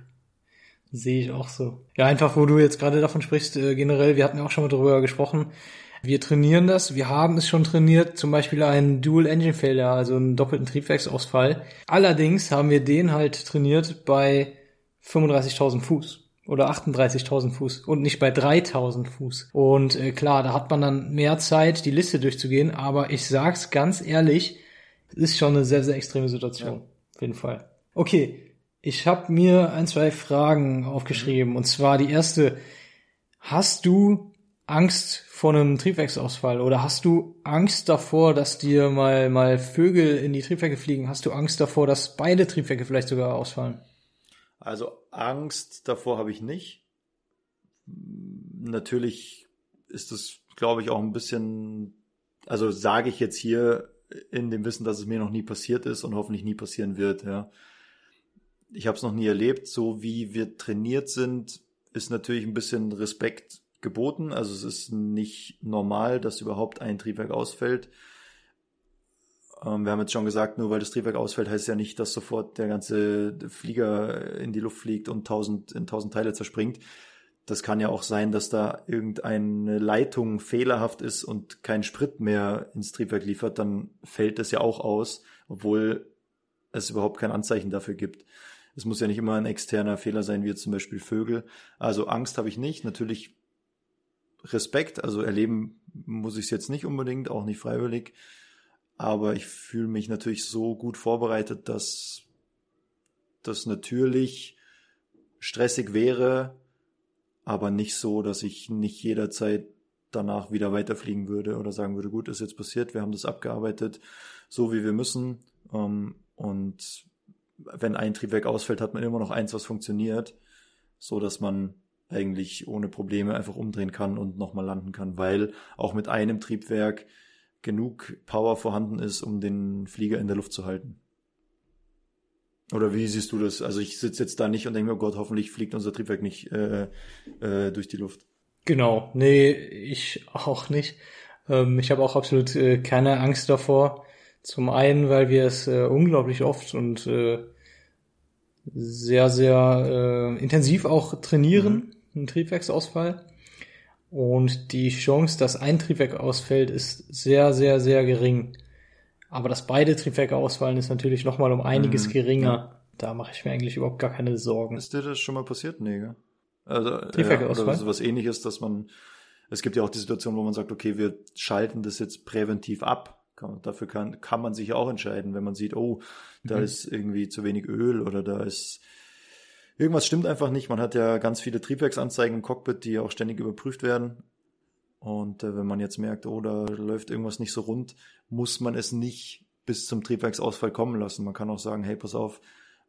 Sehe ich auch so. Ja, einfach, wo du jetzt gerade davon sprichst, äh, generell, wir hatten ja auch schon mal darüber gesprochen. Wir trainieren das, wir haben es schon trainiert, zum Beispiel einen Dual Engine Failure, also einen doppelten Triebwerksausfall. Allerdings haben wir den halt trainiert bei 35.000 Fuß oder 38.000 Fuß und nicht bei 3.000 Fuß. Und äh, klar, da hat man dann mehr Zeit, die Liste durchzugehen, aber ich sag's ganz ehrlich, es ist schon eine sehr, sehr extreme Situation. Auf jeden Fall. Okay, ich habe mir ein, zwei Fragen aufgeschrieben. Und zwar die erste. Hast du Angst vor einem Triebwerksausfall oder hast du Angst davor, dass dir mal, mal Vögel in die Triebwerke fliegen? Hast du Angst davor, dass beide Triebwerke vielleicht sogar ausfallen? Also Angst davor habe ich nicht. Natürlich ist es, glaube ich, auch ein bisschen, also sage ich jetzt hier in dem Wissen, dass es mir noch nie passiert ist und hoffentlich nie passieren wird, ja. Ich habe es noch nie erlebt, so wie wir trainiert sind, ist natürlich ein bisschen Respekt geboten. Also es ist nicht normal, dass überhaupt ein Triebwerk ausfällt. Ähm, wir haben jetzt schon gesagt, nur weil das Triebwerk ausfällt, heißt ja nicht, dass sofort der ganze Flieger in die Luft fliegt und tausend, in tausend Teile zerspringt. Das kann ja auch sein, dass da irgendeine Leitung fehlerhaft ist und kein Sprit mehr ins Triebwerk liefert, dann fällt es ja auch aus, obwohl es überhaupt kein Anzeichen dafür gibt. Es muss ja nicht immer ein externer Fehler sein, wie zum Beispiel Vögel. Also Angst habe ich nicht. Natürlich Respekt, also erleben muss ich es jetzt nicht unbedingt, auch nicht freiwillig. Aber ich fühle mich natürlich so gut vorbereitet, dass das natürlich stressig wäre, aber nicht so, dass ich nicht jederzeit danach wieder weiterfliegen würde oder sagen würde, gut, ist jetzt passiert, wir haben das abgearbeitet, so wie wir müssen. Ähm, Und wenn ein Triebwerk ausfällt, hat man immer noch eins, was funktioniert, so dass man eigentlich ohne Probleme einfach umdrehen kann und nochmal landen kann, weil auch mit einem Triebwerk genug Power vorhanden ist, um den Flieger in der Luft zu halten. Oder wie siehst du das? Also ich sitze jetzt da nicht und denke mir, oh Gott, hoffentlich fliegt unser Triebwerk nicht äh, äh, durch die Luft. Genau, nee, ich auch nicht. Ähm, ich habe auch absolut äh, keine Angst davor. Zum einen, weil wir es äh, unglaublich oft und äh, sehr, sehr äh, intensiv auch trainieren, mhm. einen Triebwerksausfall. Und die Chance, dass ein Triebwerk ausfällt, ist sehr, sehr, sehr gering. Aber dass beide Triebwerke ausfallen, ist natürlich nochmal um einiges mhm. geringer. Da mache ich mir eigentlich überhaupt gar keine Sorgen. Ist dir das schon mal passiert? Nee, gell? Also, Triebwerke ja, oder so was ähnliches, dass man, es gibt ja auch die Situation, wo man sagt, okay, wir schalten das jetzt präventiv ab. Kann, dafür kann, kann man sich auch entscheiden, wenn man sieht, oh, da mhm. ist irgendwie zu wenig Öl oder da ist irgendwas stimmt einfach nicht. Man hat ja ganz viele Triebwerksanzeigen im Cockpit, die auch ständig überprüft werden. Und äh, wenn man jetzt merkt, oh, da läuft irgendwas nicht so rund, muss man es nicht bis zum Triebwerksausfall kommen lassen. Man kann auch sagen, hey, pass auf,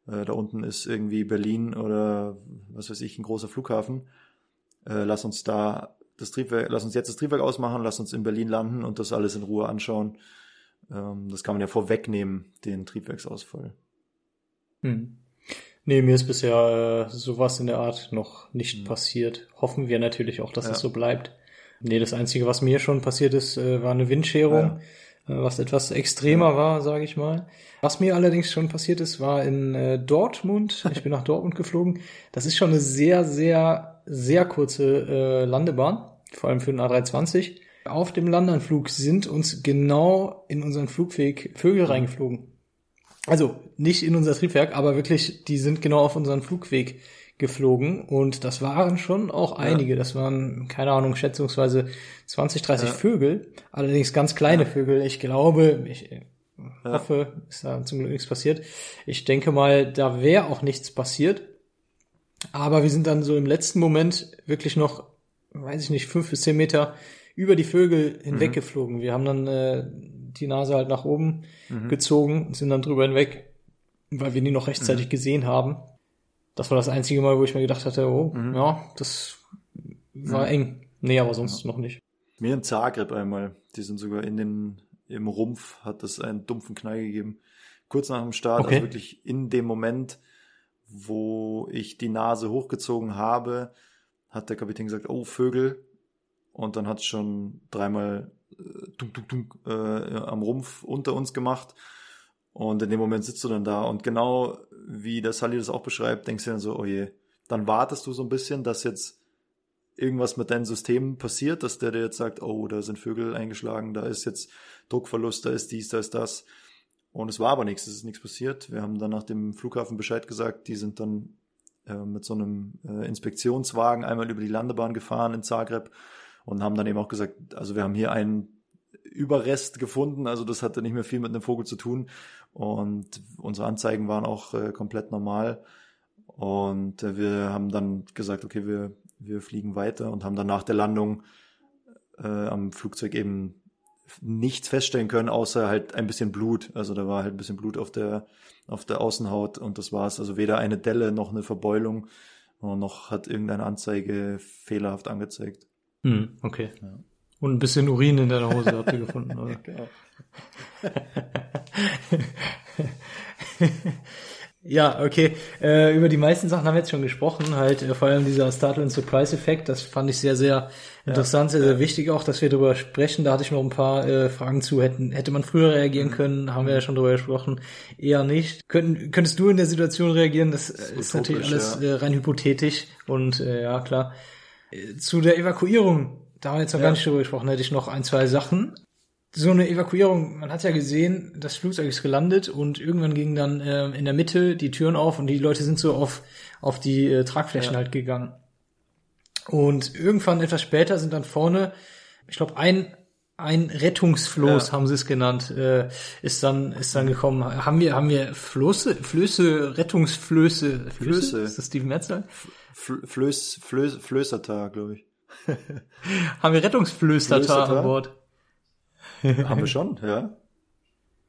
äh, da unten ist irgendwie Berlin oder was weiß ich, ein großer Flughafen. Äh, lass uns da das Triebwerk, lass uns jetzt das Triebwerk ausmachen, lass uns in Berlin landen und das alles in Ruhe anschauen. Ähm, das kann man ja vorwegnehmen, den Triebwerksausfall. Hm. Nee, mir ist bisher äh, sowas in der Art noch nicht hm. passiert. Hoffen wir natürlich auch, dass ja. es so bleibt. Nee, das Einzige, was mir schon passiert ist, äh, war eine Windscherung, ja. äh, was etwas extremer ja. war, sage ich mal. Was mir allerdings schon passiert ist, war in äh, Dortmund. Ich bin nach Dortmund geflogen. Das ist schon eine sehr, sehr, sehr kurze äh, Landebahn, vor allem für den A320. Auf dem Landanflug sind uns genau in unseren Flugweg Vögel reingeflogen. Also nicht in unser Triebwerk, aber wirklich, die sind genau auf unseren Flugweg geflogen und das waren schon auch einige. Ja. Das waren, keine Ahnung, schätzungsweise 20, 30 ja. Vögel, allerdings ganz kleine ja. Vögel. Ich glaube, ich hoffe, ist da zum Glück nichts passiert. Ich denke mal, da wäre auch nichts passiert. Aber wir sind dann so im letzten Moment wirklich noch, weiß ich nicht, fünf bis zehn Meter über die Vögel hinweggeflogen. Mhm. Wir haben dann äh, die Nase halt nach oben mhm. gezogen und sind dann drüber hinweg, weil wir die noch rechtzeitig mhm. gesehen haben das war das einzige Mal, wo ich mir gedacht hatte, oh, mhm. ja, das war mhm. eng. Nee, aber sonst ja. noch nicht. Mir in Zagreb einmal, die sind sogar in den, im Rumpf hat es einen dumpfen Knall gegeben. Kurz nach dem Start, okay. also wirklich in dem Moment, wo ich die Nase hochgezogen habe, hat der Kapitän gesagt, oh, Vögel. Und dann hat es schon dreimal äh, dunk, dunk, dunk, äh, am Rumpf unter uns gemacht. Und in dem Moment sitzt du dann da und genau wie der Sully das auch beschreibt, denkst du dann so, oh je, dann wartest du so ein bisschen, dass jetzt irgendwas mit deinem System passiert, dass der dir jetzt sagt, oh, da sind Vögel eingeschlagen, da ist jetzt Druckverlust, da ist dies, da ist das. Und es war aber nichts, es ist nichts passiert. Wir haben dann nach dem Flughafen Bescheid gesagt, die sind dann mit so einem äh, Inspektionswagen einmal über die Landebahn gefahren in Zagreb und haben dann eben auch gesagt, also wir haben hier einen Überrest gefunden, also das hatte nicht mehr viel mit einem Vogel zu tun und unsere Anzeigen waren auch äh, komplett normal und äh, wir haben dann gesagt, okay, wir, wir fliegen weiter und haben dann nach der Landung äh, am Flugzeug eben nichts feststellen können, außer halt ein bisschen Blut. Also da war halt ein bisschen Blut auf der, auf der Außenhaut und das war's. Also weder eine Delle noch eine Verbeulung noch hat irgendeine Anzeige fehlerhaft angezeigt. Hm, okay. Ja. Und ein bisschen Urin in deiner Hose habt ihr gefunden, oder? genau. ja, okay. Äh, über die meisten Sachen haben wir jetzt schon gesprochen. Halt äh, vor allem dieser Startle and Surprise Effekt. Das fand ich sehr, sehr interessant, ja, sehr, sehr ja. wichtig auch, dass wir darüber sprechen. Da hatte ich noch ein paar äh, Fragen zu. Hätten, hätte man früher reagieren mhm. können? Haben wir ja schon darüber gesprochen. Eher nicht. Könnt, könntest du in der Situation reagieren? Das, das ist, ist natürlich alles ja. äh, rein hypothetisch. Und äh, ja, klar. Äh, zu der Evakuierung da haben wir jetzt noch ja. gar nicht drüber gesprochen, hätte ich noch ein, zwei Sachen. So eine Evakuierung, man hat ja gesehen, das Flugzeug ist gelandet und irgendwann gingen dann äh, in der Mitte die Türen auf und die Leute sind so auf, auf die äh, Tragflächen ja. halt gegangen. Und irgendwann etwas später sind dann vorne, ich glaube, ein ein Rettungsfloß ja. haben sie es genannt, äh, ist dann ist dann gekommen. Haben wir haben wir Flosse, Flöße, Rettungsflöße, Flöße? Ist das die Mehrzahl? Flöß, Flöß, Flößertar, glaube ich. Haben wir Rettungsflösterter an Bord? Haben wir schon, ja.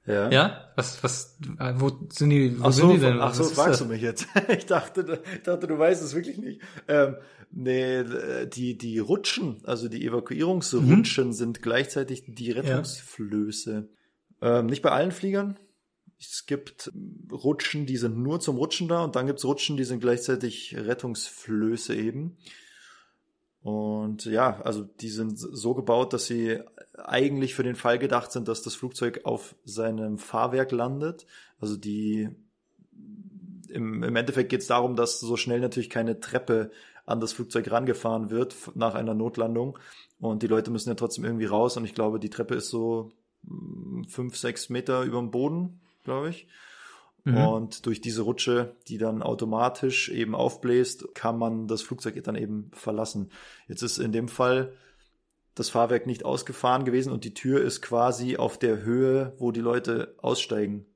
Ja. Ja? Was, was, wo sind die, wo ach sind so, die denn? Ach so, fragst du mich jetzt. ich dachte, ich dachte, du weißt es wirklich nicht. Ähm, nee, die, die Rutschen, also die Evakuierungsrutschen mhm. sind gleichzeitig die Rettungsflöße. Ja. Ähm, nicht bei allen Fliegern. Es gibt Rutschen, die sind nur zum Rutschen da und dann gibt's Rutschen, die sind gleichzeitig Rettungsflöße eben. Und ja, also die sind so gebaut, dass sie eigentlich für den Fall gedacht sind, dass das Flugzeug auf seinem Fahrwerk landet. Also die im, im Endeffekt geht es darum, dass so schnell natürlich keine Treppe an das Flugzeug rangefahren wird nach einer Notlandung. Und die Leute müssen ja trotzdem irgendwie raus. Und ich glaube, die Treppe ist so mm, fünf, sechs Meter über dem Boden, glaube ich. Mhm. Und durch diese Rutsche, die dann automatisch eben aufbläst, kann man das Flugzeug dann eben verlassen. Jetzt ist in dem Fall das Fahrwerk nicht ausgefahren gewesen und die Tür ist quasi auf der Höhe, wo die Leute aussteigen.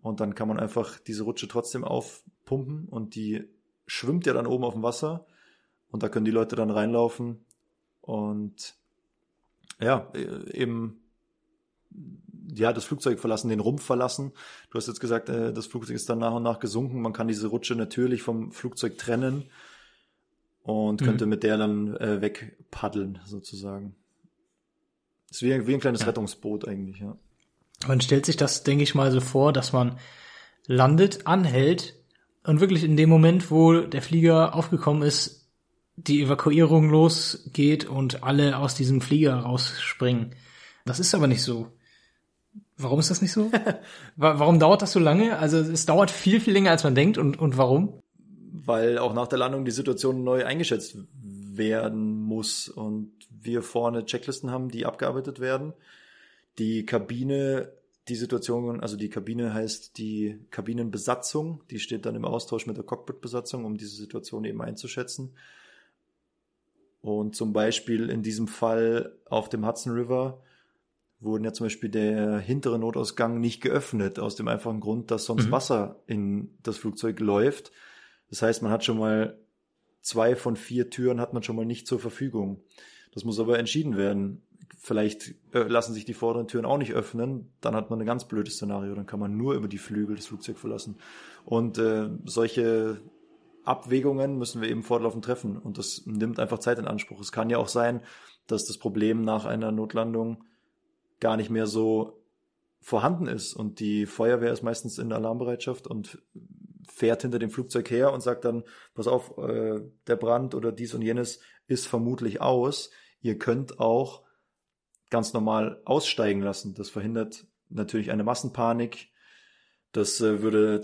Und dann kann man einfach diese Rutsche trotzdem aufpumpen und die schwimmt ja dann oben auf dem Wasser und da können die Leute dann reinlaufen und ja, eben ja, das Flugzeug verlassen, den Rumpf verlassen. Du hast jetzt gesagt, äh, das Flugzeug ist dann nach und nach gesunken. Man kann diese Rutsche natürlich vom Flugzeug trennen und mhm. könnte mit der dann äh, wegpaddeln, sozusagen. ist wie ein, wie ein kleines ja. Rettungsboot eigentlich, ja. Man stellt sich das, denke ich mal, so vor, dass man landet, anhält und wirklich in dem Moment, wo der Flieger aufgekommen ist, die Evakuierung losgeht und alle aus diesem Flieger rausspringen. Das ist aber nicht so. Warum ist das nicht so? warum dauert das so lange? Also es dauert viel, viel länger, als man denkt. Und, und warum? Weil auch nach der Landung die Situation neu eingeschätzt werden muss und wir vorne Checklisten haben, die abgearbeitet werden. Die Kabine, die Situation, also die Kabine heißt die Kabinenbesatzung, die steht dann im Austausch mit der Cockpitbesatzung, um diese Situation eben einzuschätzen. Und zum Beispiel in diesem Fall auf dem Hudson River wurden ja zum Beispiel der hintere Notausgang nicht geöffnet, aus dem einfachen Grund, dass sonst mhm. Wasser in das Flugzeug läuft. Das heißt, man hat schon mal zwei von vier Türen hat man schon mal nicht zur Verfügung. Das muss aber entschieden werden. Vielleicht äh, lassen sich die vorderen Türen auch nicht öffnen, dann hat man ein ganz blödes Szenario, dann kann man nur über die Flügel das Flugzeug verlassen. Und äh, solche Abwägungen müssen wir eben fortlaufend treffen und das nimmt einfach Zeit in Anspruch. Es kann ja auch sein, dass das Problem nach einer Notlandung gar nicht mehr so vorhanden ist. Und die Feuerwehr ist meistens in Alarmbereitschaft und fährt hinter dem Flugzeug her und sagt dann, pass auf, äh, der Brand oder dies und jenes ist vermutlich aus. Ihr könnt auch ganz normal aussteigen lassen. Das verhindert natürlich eine Massenpanik. Das äh, würde,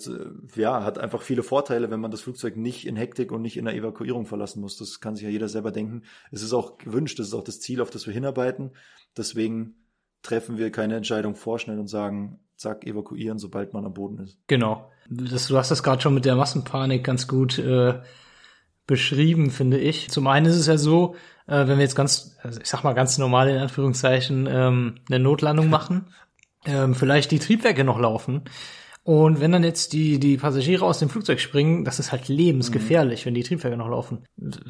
äh, ja, hat einfach viele Vorteile, wenn man das Flugzeug nicht in Hektik und nicht in der Evakuierung verlassen muss. Das kann sich ja jeder selber denken. Es ist auch gewünscht, das ist auch das Ziel, auf das wir hinarbeiten. Deswegen treffen wir keine Entscheidung vorschnell und sagen, zack, evakuieren, sobald man am Boden ist. Genau. Das, du hast das gerade schon mit der Massenpanik ganz gut äh, beschrieben, finde ich. Zum einen ist es ja so, äh, wenn wir jetzt ganz, also ich sag mal ganz normal in Anführungszeichen, ähm, eine Notlandung machen, ähm, vielleicht die Triebwerke noch laufen, und wenn dann jetzt die, die Passagiere aus dem Flugzeug springen, das ist halt lebensgefährlich, mhm. wenn die Triebwerke noch laufen.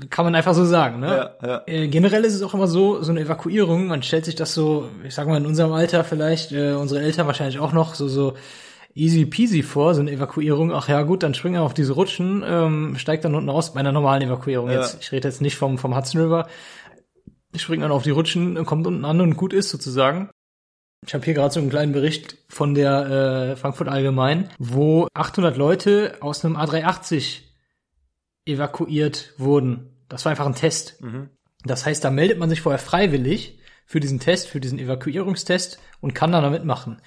Kann man einfach so sagen, ne? Ja, ja. Äh, generell ist es auch immer so, so eine Evakuierung, man stellt sich das so, ich sag mal in unserem Alter vielleicht, äh, unsere Eltern wahrscheinlich auch noch, so, so easy peasy vor, so eine Evakuierung. Ach ja, gut, dann springen wir auf diese Rutschen, ähm, steigt dann unten raus bei einer normalen Evakuierung. Ja. Jetzt, ich rede jetzt nicht vom, vom Hudson River. Springt dann auf die Rutschen, kommt unten an und gut ist sozusagen. Ich habe hier gerade so einen kleinen Bericht von der äh, Frankfurt Allgemein, wo 800 Leute aus einem A380 evakuiert wurden. Das war einfach ein Test. Mhm. Das heißt, da meldet man sich vorher freiwillig für diesen Test, für diesen Evakuierungstest und kann dann da mitmachen.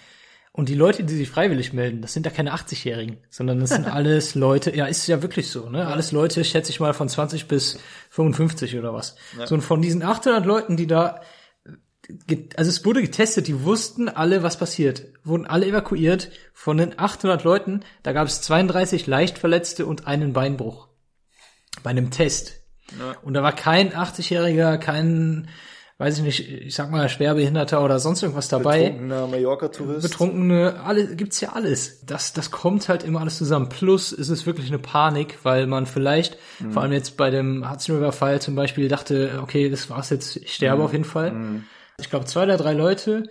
Und die Leute, die sich freiwillig melden, das sind ja keine 80-Jährigen, sondern das sind alles Leute, ja, ist ja wirklich so, ne? Alles Leute, schätze ich mal, von 20 bis 55 oder was. Ja. So, und von diesen 800 Leuten, die da also es wurde getestet, die wussten alle, was passiert. Wurden alle evakuiert. Von den 800 Leuten, da gab es 32 Leichtverletzte und einen Beinbruch. Bei einem Test. Ja. Und da war kein 80-Jähriger, kein, weiß ich nicht, ich sag mal, Schwerbehinderter oder sonst irgendwas dabei. Betrunkener Mallorca-Tourist. Betrunkene, alle, gibt's ja alles. Das, das kommt halt immer alles zusammen. Plus ist es wirklich eine Panik, weil man vielleicht, mhm. vor allem jetzt bei dem Hudson River Fall zum Beispiel, dachte, okay, das war's jetzt, ich sterbe mhm. auf jeden Fall. Mhm ich glaube, zwei oder drei Leute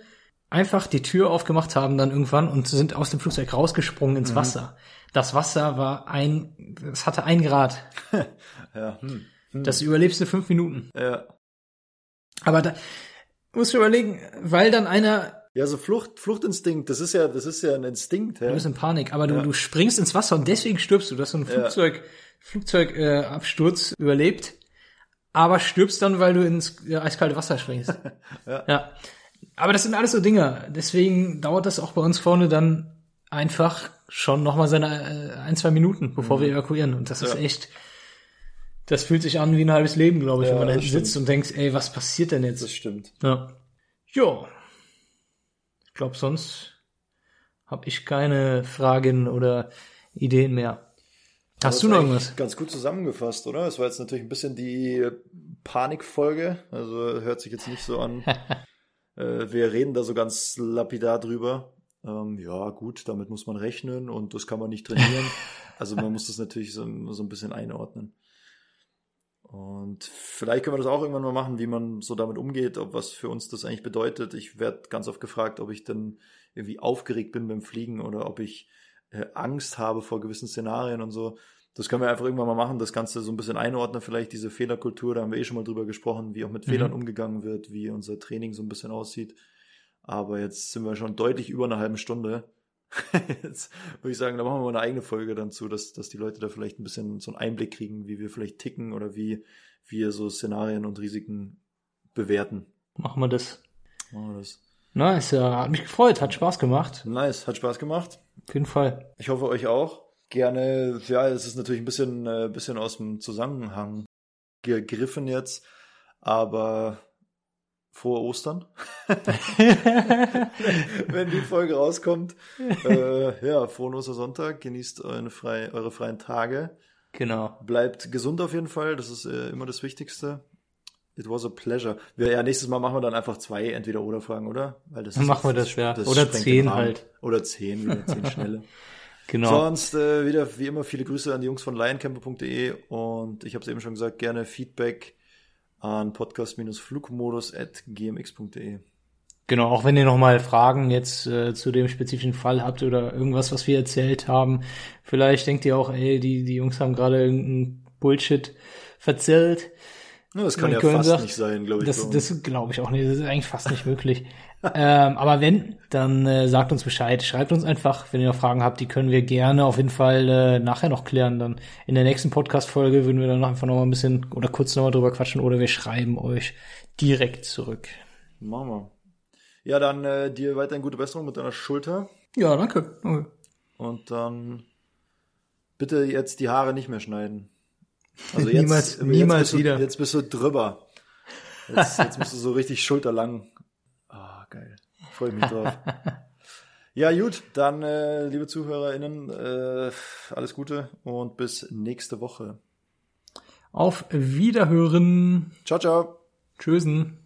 einfach die Tür aufgemacht haben dann irgendwann und sind aus dem Flugzeug rausgesprungen ins mhm. Wasser. Das Wasser war ein, es hatte ein Grad. ja. Hm. Hm. Das überlebst du fünf Minuten. Ja. Aber da musst du überlegen, weil dann einer ja, so Flucht, Fluchtinstinkt, das ist ja, das ist ja ein Instinkt. Ja. Du bist in Panik, aber du, ja. du springst ins Wasser und deswegen stirbst du. Du hast so einen Flugzeug, ja. Flugzeugabsturz äh, überlebt aber stirbst dann, weil du ins äh, eiskalte Wasser springst. Ja. ja. Aber das sind alles so Dinge. Deswegen dauert das auch bei uns vorne dann einfach schon nochmal seine äh, ein, zwei Minuten, bevor wir evakuieren. Und das ist Mhm. Ja. echt, das fühlt sich an wie ein halbes Leben, glaube ich, Ja, wenn man da hinten sitzt und denkt, ey, was passiert denn jetzt? Das stimmt. Ja. Jo. Ich glaube, sonst habe ich keine Fragen oder Ideen mehr. Hast du noch irgendwas? Ganz gut zusammengefasst, oder? Es war jetzt natürlich ein bisschen die Panikfolge. Also hört sich jetzt nicht so an. äh, wir reden da so ganz lapidar drüber. Ähm, ja, gut, damit muss man rechnen und das kann man nicht trainieren. also man muss das natürlich so, so ein bisschen einordnen. Und vielleicht können wir das auch irgendwann mal machen, wie man so damit umgeht, ob was für uns das eigentlich bedeutet. Ich werde ganz oft gefragt, ob ich dann irgendwie aufgeregt bin beim Fliegen oder ob ich äh, Angst habe vor gewissen Szenarien und so. Das können wir einfach irgendwann mal machen, das Ganze so ein bisschen einordnen, vielleicht diese Fehlerkultur, da haben wir eh schon mal drüber gesprochen, wie auch mit Mhm. Fehlern umgegangen wird, wie unser Training so ein bisschen aussieht. Aber jetzt sind wir schon deutlich über einer halben Stunde. jetzt würde ich sagen, da machen wir mal eine eigene Folge dann zu, dass, dass die Leute da vielleicht ein bisschen so einen Einblick kriegen, wie wir vielleicht ticken oder wie wir so Szenarien und Risiken bewerten. Machen wir das. Machen wir das. Nice, ja, hat mich gefreut, hat Spaß gemacht. Nice, hat Spaß gemacht. Auf jeden Fall. Ich hoffe euch auch. Gerne, ja, es ist natürlich ein bisschen, äh, bisschen aus dem Zusammenhang gegriffen jetzt, aber frohe Ostern. Wenn die Folge rauskommt. Äh, ja, frohen Ostersonntag. Genießt eure, frei, eure freien Tage. genau. Bleibt gesund auf jeden Fall. Das ist äh, immer das Wichtigste. It was a pleasure. Wir, ja, nächstes Mal machen wir dann einfach zwei Entweder-Oder-Fragen, oder? Weil das Dann machen wir das, ja. Oder sprengt den zehn halt. Oder zehn, wieder zehn schnelle. Genau. Sonst äh, wieder wie immer viele Grüße an die Jungs von lioncamper.de und ich habe es eben schon gesagt, gerne Feedback an podcast-flugmodus.gmx.de. Genau, auch wenn ihr nochmal Fragen jetzt äh, zu dem spezifischen Fall habt oder irgendwas, was wir erzählt haben, vielleicht denkt ihr auch, ey, die, die Jungs haben gerade irgendeinen Bullshit verzählt. Ja, das kann ja Köln fast sagt, nicht sein, glaube ich. Das, das glaube ich auch nicht. Das ist eigentlich fast nicht möglich. ähm, aber wenn, dann äh, sagt uns Bescheid. Schreibt uns einfach, wenn ihr noch Fragen habt. Die können wir gerne auf jeden Fall äh, nachher noch klären. Dann in der nächsten Podcast-Folge würden wir dann einfach noch mal ein bisschen oder kurz noch mal drüber quatschen oder wir schreiben euch direkt zurück. Machen wir. Ja, dann äh, dir weiterhin gute Besserung mit deiner Schulter Ja, danke. danke. und dann bitte jetzt die Haare nicht mehr schneiden. Also Niemals- jetzt, niemals jetzt bist wieder. Du, jetzt bist du drüber. Jetzt, jetzt bist du so richtig schulterlang. Ah, geil. Freue mich drauf. Ja, gut, dann, äh, liebe ZuhörerInnen, äh, alles Gute und bis nächste Woche. Auf Wiederhören. Ciao, ciao. Tschüssen.